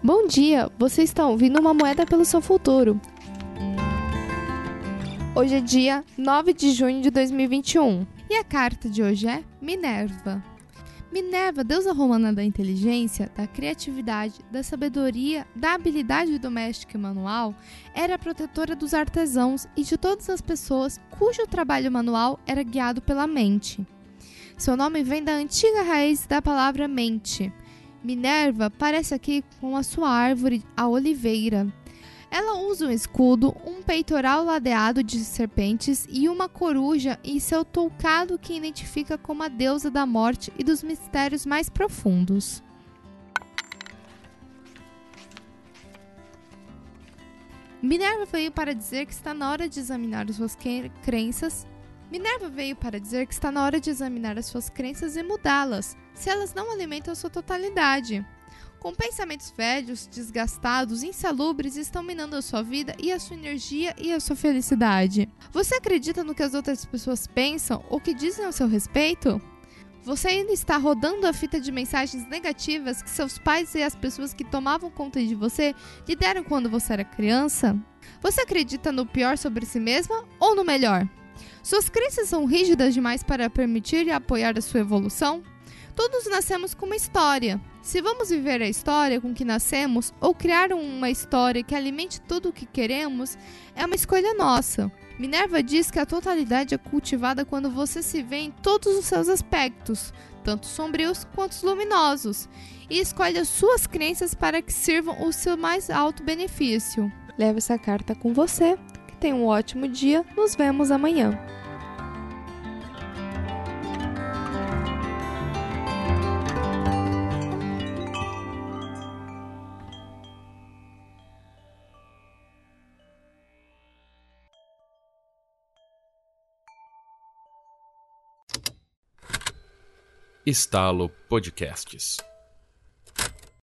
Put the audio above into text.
Bom dia, você está ouvindo uma moeda pelo seu futuro. Hoje é dia 9 de junho de 2021 e a carta de hoje é Minerva. Minerva, deusa romana da inteligência, da criatividade, da sabedoria, da habilidade doméstica e manual, era a protetora dos artesãos e de todas as pessoas cujo trabalho manual era guiado pela mente. Seu nome vem da antiga raiz da palavra mente. Minerva parece aqui com a sua árvore, a oliveira. Ela usa um escudo, um peitoral ladeado de serpentes e uma coruja em seu toucado que identifica como a deusa da morte e dos mistérios mais profundos. Minerva veio para dizer que está na hora de examinar suas crenças. Minerva veio para dizer que está na hora de examinar as suas crenças e mudá-las, se elas não alimentam a sua totalidade com pensamentos velhos, desgastados, insalubres, estão minando a sua vida e a sua energia e a sua felicidade. Você acredita no que as outras pessoas pensam ou que dizem ao seu respeito? Você ainda está rodando a fita de mensagens negativas que seus pais e as pessoas que tomavam conta de você lhe deram quando você era criança? Você acredita no pior sobre si mesma ou no melhor? Suas crenças são rígidas demais para permitir e apoiar a sua evolução? Todos nascemos com uma história. Se vamos viver a história com que nascemos ou criar uma história que alimente tudo o que queremos, é uma escolha nossa. Minerva diz que a totalidade é cultivada quando você se vê em todos os seus aspectos, tanto sombrios quanto luminosos, e escolhe as suas crenças para que sirvam o seu mais alto benefício. Leve essa carta com você. Tenha um ótimo dia. Nos vemos amanhã. Estalo Podcasts.